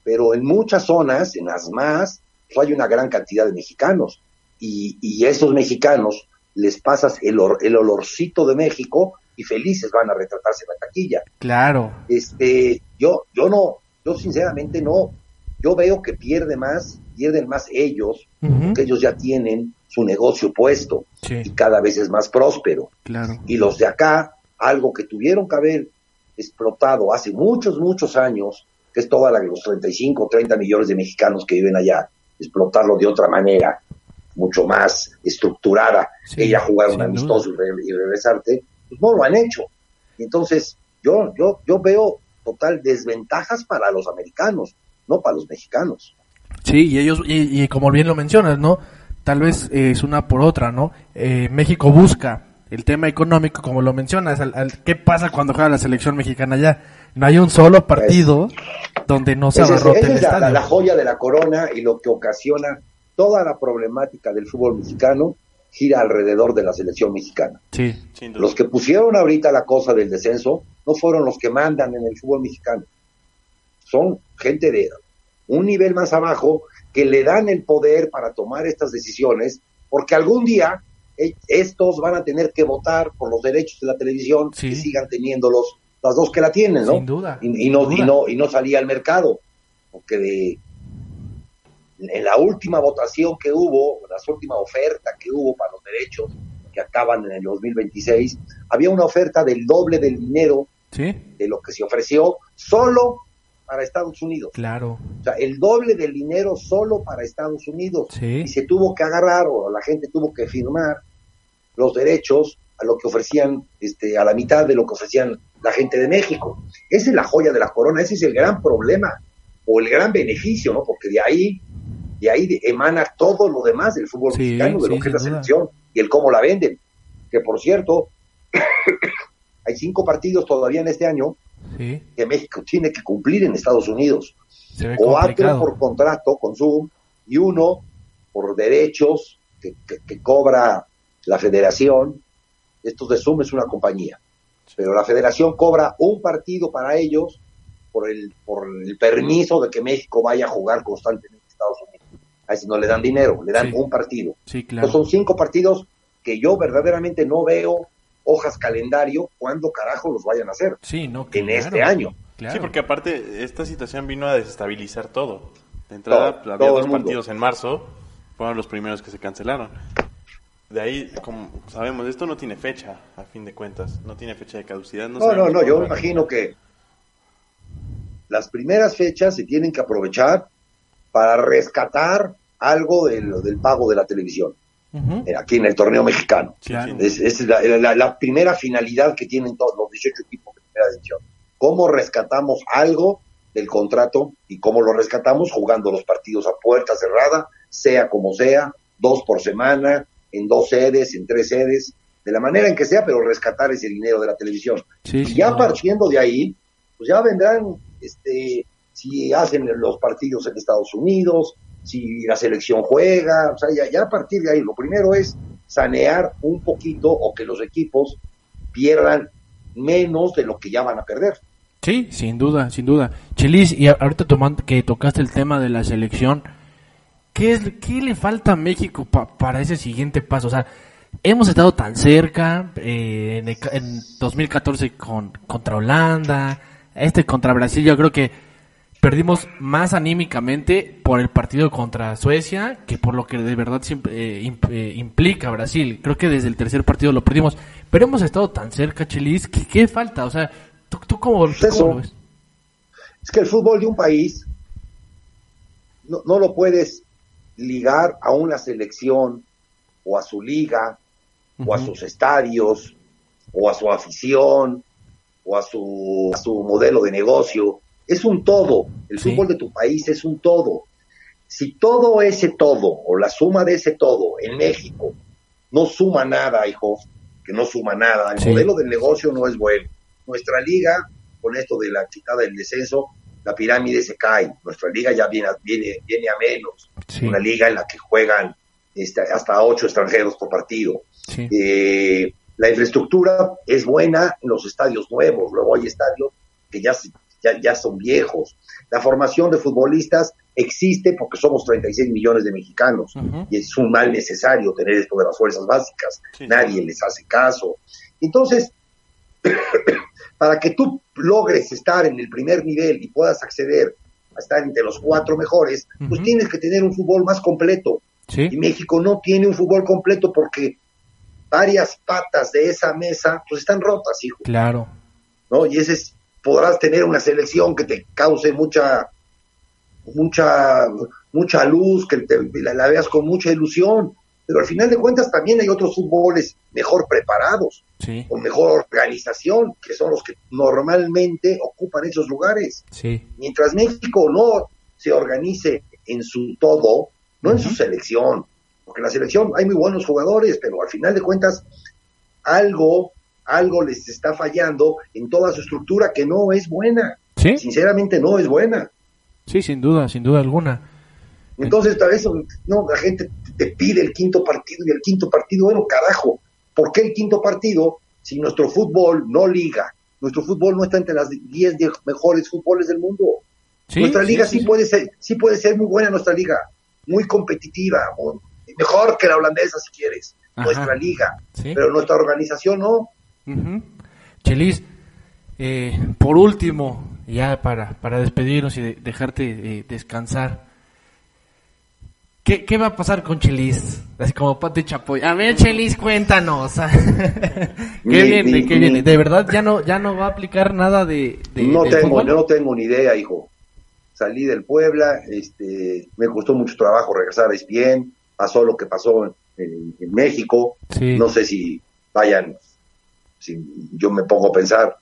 pero en muchas zonas, en las más, pues, hay una gran cantidad de mexicanos. Y, y esos mexicanos les pasas el, el olorcito de México y felices van a retratarse en la taquilla. Claro. Este, yo, yo no, yo sinceramente no, yo veo que pierde más, pierden más ellos, porque ellos ya tienen su negocio puesto y cada vez es más próspero. Claro. Y los de acá, algo que tuvieron que haber explotado hace muchos, muchos años, que es toda la los 35, 30 millones de mexicanos que viven allá, explotarlo de otra manera, mucho más estructurada, ella jugar un amistoso y, regresarte, pues no lo han hecho. Entonces, yo, yo, yo veo total desventajas para los americanos, no para los mexicanos. Sí, y ellos, y, como bien lo mencionas, ¿no? Tal vez es una por otra, ¿no? Eh, México busca el tema económico, como lo mencionas, ¿qué pasa cuando juega la selección mexicana allá? No hay un solo partido donde no se abarrote el estadio. La, la, joya de la corona y lo que ocasiona toda la problemática del fútbol mexicano gira alrededor de la selección mexicana. Sí, los que pusieron ahorita la cosa del descenso no fueron los que mandan en el fútbol mexicano. Son gente de un nivel más abajo que le dan el poder para tomar estas decisiones, porque algún día estos van a tener que votar por los derechos de la televisión y sigan teniendo los, las dos que la tienen, ¿no? Sin duda. Y, no, Y, no, y no salía al mercado, porque de, en la última votación que hubo, la última oferta que hubo para los derechos que acaban en el 2026, había una oferta del doble del dinero de lo que se ofreció solo para Estados Unidos. Claro. O sea, el doble del dinero solo para Estados Unidos. Y se tuvo que agarrar, o la gente tuvo que firmar los derechos a lo que ofrecían, este, a la mitad de lo que ofrecían la gente de México. Esa es la joya de la corona, ese es el gran problema, o el gran beneficio, ¿no? Porque de ahí, de ahí emana todo lo demás del fútbol mexicano, de lo que es la selección, y el cómo la venden. Que por cierto, [coughs] hay cinco partidos todavía en este año que México tiene que cumplir en Estados Unidos. Cuatro por contrato con Zoom y uno por derechos que, cobra la federación. Esto de Zoom es una compañía, pero la federación cobra un partido para ellos por el, por el permiso de que México vaya a jugar constantemente en Estados Unidos. A ese no le dan dinero, le dan un partido. son cinco partidos que yo verdaderamente no veo hojas calendario cuando carajo los vayan a hacer. Sí, no, en este año. Sí, porque aparte esta situación vino a desestabilizar todo. De entrada, había dos partidos en marzo, fueron los primeros que se cancelaron. De ahí, como sabemos, esto no tiene fecha, a fin de cuentas, no tiene fecha de caducidad. No, no, no, yo imagino que las primeras fechas se tienen que aprovechar para rescatar algo del, del pago de la televisión. Eh, aquí en el torneo mexicano. Es, la, primera finalidad que tienen todos los 18 equipos de primera división. ¿Cómo rescatamos algo del contrato y cómo lo rescatamos jugando los partidos a puerta cerrada, sea como sea, dos por semana, en dos sedes, en tres sedes, de la manera en que sea, pero rescatar ese dinero de la televisión. y ya partiendo de ahí, pues ya vendrán, este, si hacen los partidos en Estados Unidos, si la selección juega, o sea, ya, a partir de ahí, lo primero es sanear un poquito o que los equipos pierdan menos de lo que ya van a perder. Sí, sin duda, sin duda. Chelis, y ahorita tomando, que tocaste el tema de la selección, ¿qué, es, qué le falta a México para ese siguiente paso? O sea, hemos estado tan cerca eh, en, en, 2014 con, contra Holanda, este contra Brasil, yo creo que perdimos más anímicamente por el partido contra Suecia que por lo que de verdad eh, eh, implica Brasil. Creo que desde el tercer partido lo perdimos. Pero hemos estado tan cerca, Chelis, que ¿qué falta? O sea, ¿tú, tú cómo, lo ves? Es que el fútbol de un país no, no lo puedes ligar a una selección o a su liga o a sus estadios o a su afición o a su, a su modelo de negocio es un todo. El fútbol de tu país es un todo. Si todo ese todo o la suma de ese todo en México no suma nada, hijo, que no suma nada, el modelo del negocio no es bueno. Nuestra liga, con esto de la quitada del descenso, la pirámide se cae. Nuestra liga ya viene, viene, viene a menos. Una liga en la que juegan este, hasta ocho extranjeros por partido. Eh, la infraestructura es buena en los estadios nuevos. Luego hay estadios que ya se ya, son viejos. La formación de futbolistas existe porque somos 36 millones de mexicanos y es un mal necesario tener esto de las fuerzas básicas. Nadie les hace caso. Entonces, [coughs] para que tú logres estar en el primer nivel y puedas acceder a estar entre los cuatro mejores, pues tienes que tener un fútbol más completo. Y México no tiene un fútbol completo porque varias patas de esa mesa pues están rotas, hijo. Claro. ¿No? Y ese es podrás tener una selección que te cause mucha mucha mucha luz, que la, veas con mucha ilusión, pero al final de cuentas también hay otros fútboles mejor preparados, con mejor organización, que son los que normalmente ocupan esos lugares. Mientras México no se organice en su todo, no en su selección, porque en la selección hay muy buenos jugadores, pero al final de cuentas algo algo les está fallando en toda su estructura que no es buena. Sinceramente no es buena. Sí, sin duda, sin duda alguna. Entonces, tal vez no, la gente te pide el quinto partido y el quinto partido, bueno, carajo, ¿por qué el quinto partido si nuestro fútbol no liga? Nuestro fútbol no está entre las 10 mejores fútboles del mundo. nuestra liga sí, puede ser, sí puede ser muy buena nuestra liga, muy competitiva, mejor que la holandesa si quieres, nuestra liga, pero nuestra organización no. Chelis, eh, por último, ya para, para despedirnos y dejarte eh, descansar, ¿qué, ¿qué, va a pasar con Chelis? Así como Pate Chapoy. A ver, Chelis, cuéntanos. [laughs] ¿Qué viene? ¿Qué viene? ¿De verdad ya no, ya no va a aplicar nada de, no tengo, yo no tengo ni idea, hijo. Salí del Puebla, este, me costó mucho trabajo regresar a ESPN, pasó lo que pasó en, México, no sé si vayan si yo me pongo a pensar,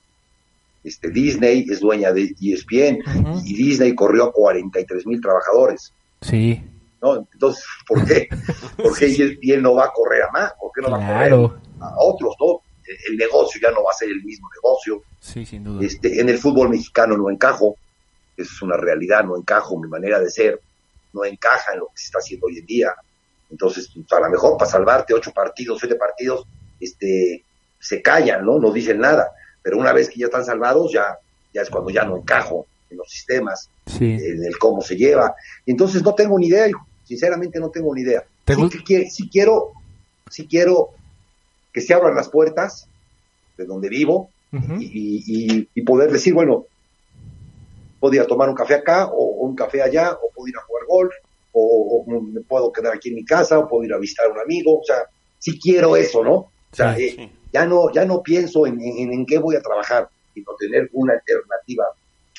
este, Disney es dueña de ESPN y Disney corrió a 43 mil trabajadores. Sí. ¿No? Entonces, ¿por qué? [laughs] ¿Por qué ESPN no va a correr a más? ¿Por qué no va a correr a otros? ¿no? El, negocio ya no va a ser el mismo negocio. Sí, sin duda. Este, en el fútbol mexicano no encajo, eso es una realidad, no encajo, mi manera de ser no encaja en lo que se está haciendo hoy en día. Entonces, pues, a lo mejor para salvarte ocho partidos, siete partidos, este, se callan, ¿no? No dicen nada. Pero una vez que ya están salvados, ya, ya es cuando ya no encajo en los sistemas, en el cómo se lleva. Entonces no tengo ni idea, sinceramente no tengo ni idea. Si, quiero, si quiero que se abran las puertas de donde vivo y, poder decir, bueno, puedo ir a tomar un café acá o, un café allá, o puedo ir a jugar golf, o, me puedo quedar aquí en mi casa, o puedo ir a visitar a un amigo, o sea, si quiero eso, ¿no? O sea, eh, ya no, ya no pienso en, en, qué voy a trabajar, sino tener una alternativa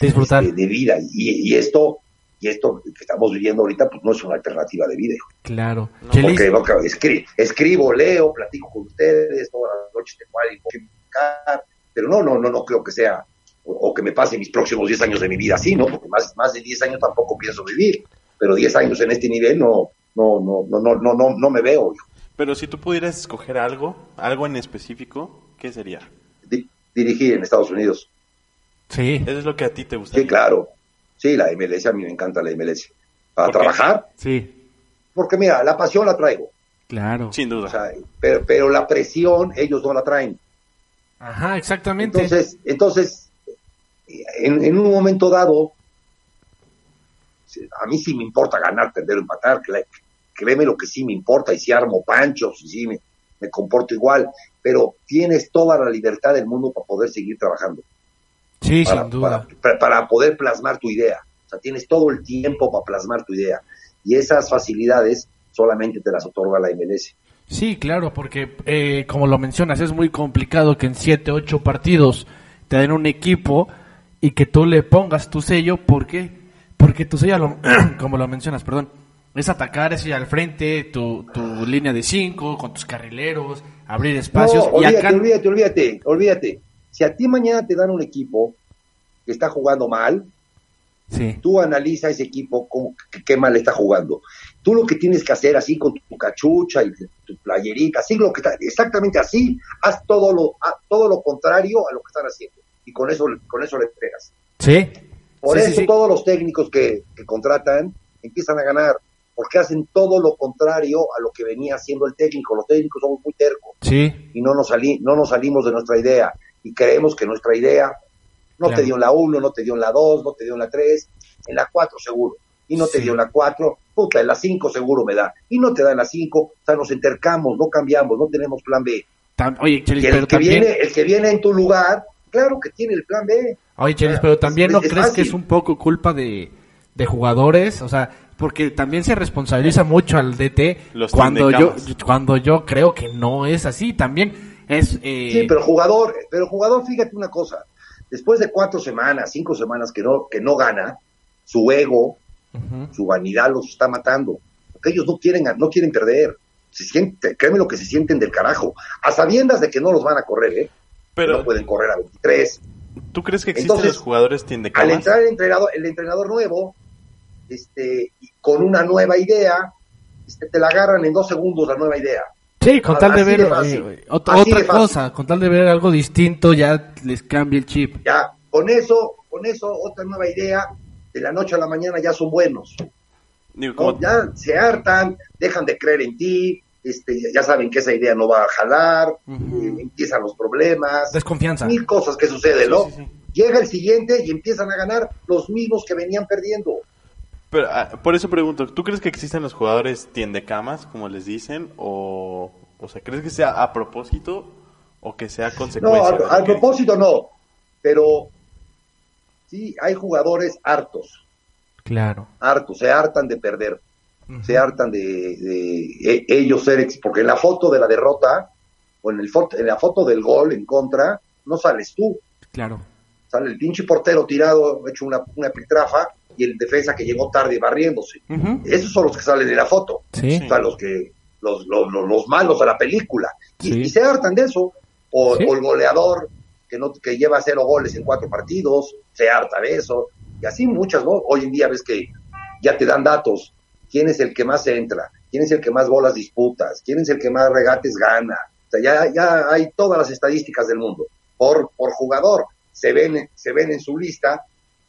Disfrutar. Este, de vida. Y, esto y esto que estamos viviendo ahorita, pues no es una alternativa de vida. Claro. Porque, escribo, leo, platico con ustedes, todas las noches tengo algo que pero no, no, no, no creo que sea, o, que me pase mis próximos 10 años de mi vida así, ¿no? Porque más, más de 10 años tampoco pienso vivir, pero 10 años en este nivel no, no, no, no, no, no, no, no me veo, hijo. Pero si tú pudieras escoger algo, algo en específico, ¿qué sería? dirigir en Estados Unidos. Sí. Eso es lo que a ti te gusta. Sí, claro. Sí, la MLS, a mí me encanta la MLS. ¿Para trabajar? Sí. Porque mira, la pasión la traigo. Claro. Sin duda. pero, pero la presión ellos no la traen. Ajá, exactamente. Entonces, entonces en, en un momento dado, a mí sí me importa ganar, perder o empatar, créeme lo que sí me importa, y si armo panchos, y si me, comporto igual, pero tienes toda la libertad del mundo para poder seguir trabajando. Sí, sin duda. Para, poder plasmar tu idea. sea, tienes todo el tiempo para plasmar tu idea. Y esas facilidades solamente te las otorga la MLS. Sí, claro, porque eh, como lo mencionas, es muy complicado que en 7, 8 partidos te den un equipo y que tú le pongas tu sello. ¿Por qué? Porque tu sello, lo- [clears throat] como lo mencionas, perdón, es atacar, es ir al frente, tu, tu línea de 5, con tus carrileros, abrir espacios. No, y olvídate, acá, olvídate, olvídate, olvídate. Si a ti mañana te dan un equipo que está jugando mal, sí, tú analiza ese equipo cómo, qué, mal está jugando. Tú lo que tienes que hacer así con tu cachucha y tu playerita, así lo que está, exactamente así, haz todo lo, haz todo lo contrario a lo que están haciendo. Y con eso, con eso le pegas. sí, Por sí, eso sí. todos los técnicos que, que contratan empiezan a ganar, porque hacen todo lo contrario a lo que venía haciendo el técnico. Los técnicos somos muy tercos sí, y no nos, sali- no nos salimos de nuestra idea y creemos que nuestra idea no Claro. te dio en la 1, no te dio en la 2, no te dio en la 3, en la 4 seguro. Y no te dio en la 4, puta, en la 5 seguro me da. Y no te da en la 5, o sea, nos intercamos, no cambiamos, no tenemos plan B. Oye, Chelis, pero el que, también... viene, el que viene en tu lugar, claro que tiene el plan B. Oye, Chelis, pero también es- no es crees que es un poco culpa de, de jugadores, o sea, porque también se responsabiliza mucho al DT Los cuando yo cuando yo creo que no es así, también es eh, Sí, pero jugador, pero jugador, fíjate una cosa, después de cuatro semanas, cinco semanas que no, que no gana, su ego, su vanidad los está matando, porque ellos no quieren, no quieren perder, se siente, créeme lo que se sienten del carajo, a sabiendas de que no los van a correr, ¿eh? Pero, no pueden correr a 23. ¿tú crees que existen Entonces, los jugadores tiende Al entrar el entrenador, el entrenador nuevo, este, y con una nueva idea, este, te la agarran en dos segundos la nueva idea. Sí, con tal de ver de eh, otra cosa, con tal de ver algo distinto ya les cambia el chip. Ya, con eso, con eso, otra nueva idea, de la noche a la mañana ya son buenos. Ya se hartan, dejan de creer en ti, este, ya- saben que esa idea no va a jalar, eh, empiezan los problemas, Desconfianza. mil cosas que suceden, Sí, ¿no? sí, sí. Llega el siguiente y empiezan a ganar los mismos que venían perdiendo. Pero, ah, por eso pregunto, ¿tú crees que existen los jugadores tiendecamas, como les dicen? O, o sea, ¿crees que sea a propósito o que sea No, consecuencia? al que- propósito no, pero sí hay jugadores hartos, Claro. hartos, se hartan de perder. Se hartan de, de e- ellos ser, ex- porque en la foto de la derrota, o en, el foto, en la foto del gol en contra, no sales tú, Claro. sale el pinche portero tirado, hecho una, una pitrafa, y el defensa que llegó tarde barriéndose. Esos son los que salen en la foto, Sí. o sea, los que, los, los, los- los malos de la película, y, Sí. y se hartan de eso, o, Sí. o el goleador que no que lleva cero goles en cuatro partidos, se harta de eso, y así muchas, ¿no? Hoy en día ves que ya te dan datos, quién es el que más entra, quién es el que más bolas disputas, quién es el que más regates gana, o sea, ya, ya hay todas las estadísticas del mundo, por, por jugador, se ven, se ven en su lista,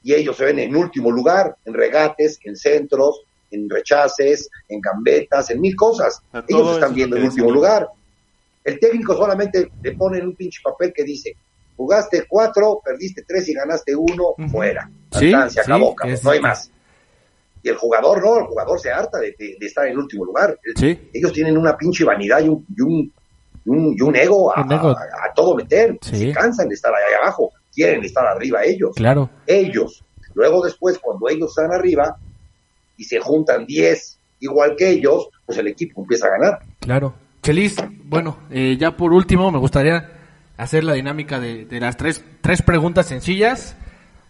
y ellos se ven en último lugar, en regates, en centros, en rechaces, en gambetas, en mil cosas. Ellos están es viendo en último lugar. El técnico solamente le pone en un pinche papel que dice, jugaste cuatro, perdiste tres y ganaste uno, fuera. Sí, Tan, se sí, acabó, cabrón, es- no hay más. Y el jugador no, el jugador se harta de, de- de estar en último lugar. Sí. Ellos tienen una pinche vanidad y un, y un, y un, y un ego, a, a- a todo meter. Sí. Se cansan de estar ahí abajo, quieren estar arriba ellos Claro. ellos. Luego después, cuando ellos están arriba y se juntan 10 igual que ellos, pues el equipo empieza a ganar. Claro. Chelis, bueno, eh, ya por último me gustaría hacer la dinámica de, de las tres, tres preguntas sencillas.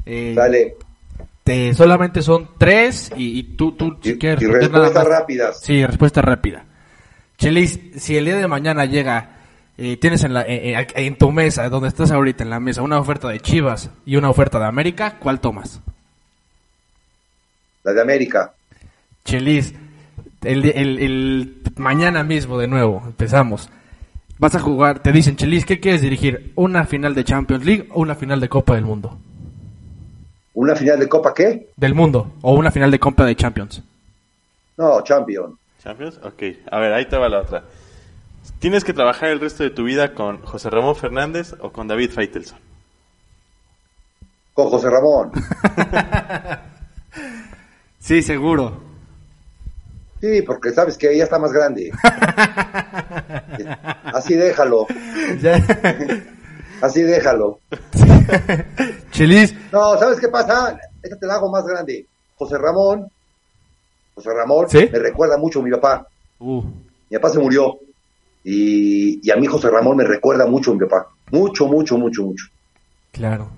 Eh, Dale. te- solamente son tres y, y tú, tú si Y, quieres y respuestas rápidas. Sí, respuesta rápida. Chelis, si el día de mañana llega, eh, tienes en, la, eh, eh, en tu mesa, donde estás ahorita en la mesa, una oferta de Chivas y una oferta de América, ¿cuál tomas? La de América. Chelis, el, el- el- mañana mismo de nuevo, empezamos. Vas a jugar, te dicen, Chelis, ¿qué quieres dirigir? ¿Una final de Champions League o una final de Copa del Mundo? ¿Una final de Copa qué? Del Mundo, o una final de Copa de Champions. No, Champion. ¿Champions? Ok, a ver, ahí te va la otra. ¿Tienes que trabajar el resto de tu vida con José Ramón Fernández o con David Feitelson? Con José Ramón. [laughs] Sí, seguro. Sí, porque sabes que ya está más grande. [laughs] Así déjalo. Así déjalo. [laughs] Chelis, No, ¿sabes qué pasa? Esta te la hago más grande. José Ramón, José Ramón ¿Sí? me recuerda mucho a mi papá. Uh, Mi papá se murió. Y, y a mí José Ramón me recuerda mucho a mi papá. Mucho, mucho, mucho, mucho. claro.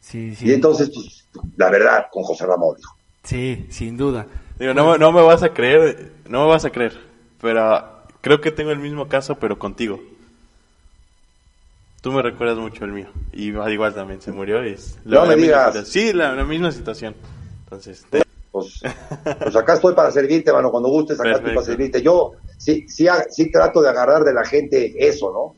Sí, sí. Y entonces, pues, la verdad, con José Ramón, dijo. Sí, sin duda. Digo, no, me- no me vas a creer, no me vas a creer, pero creo que tengo el mismo caso, pero contigo. Tú me recuerdas mucho el mío. Y al igual también se murió y es No me misma digas. situación. Sí, la, la misma situación. Entonces, te- Pues, pues acá estoy para servirte, mano, cuando gustes, acá estoy para servirte. Yo sí, sí, ha- sí trato de agarrar de la gente eso, ¿no?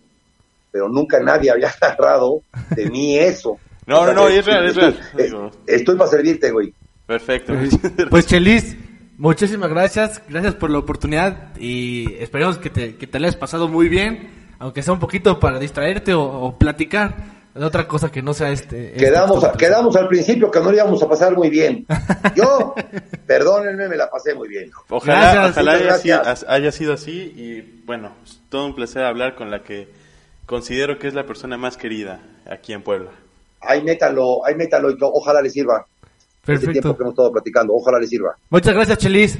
Pero nunca nadie [laughs] había agarrado de mí eso. No, O sea no, no, es real, es real. [laughs] Estoy para servirte, güey. perfecto. [laughs] Pues Chelis, muchísimas gracias, gracias por la oportunidad y esperemos que te, que te la hayas pasado muy bien, aunque sea un poquito para distraerte o, o platicar de otra cosa que no sea este. este Quedamos, esto- quedamos al principio que no le íbamos a pasar muy bien. [laughs] Yo, perdónenme, me la pasé muy bien. Ojalá, Gracias, ojalá haya, sido, haya sido así y bueno, es todo un placer hablar con la que considero que es la persona más querida aquí en Puebla. Ahí métalo, ahí métalo y ojalá le sirva. Este tiempo Perfecto. que hemos estado platicando, ojalá le sirva. Muchas gracias, Chelis.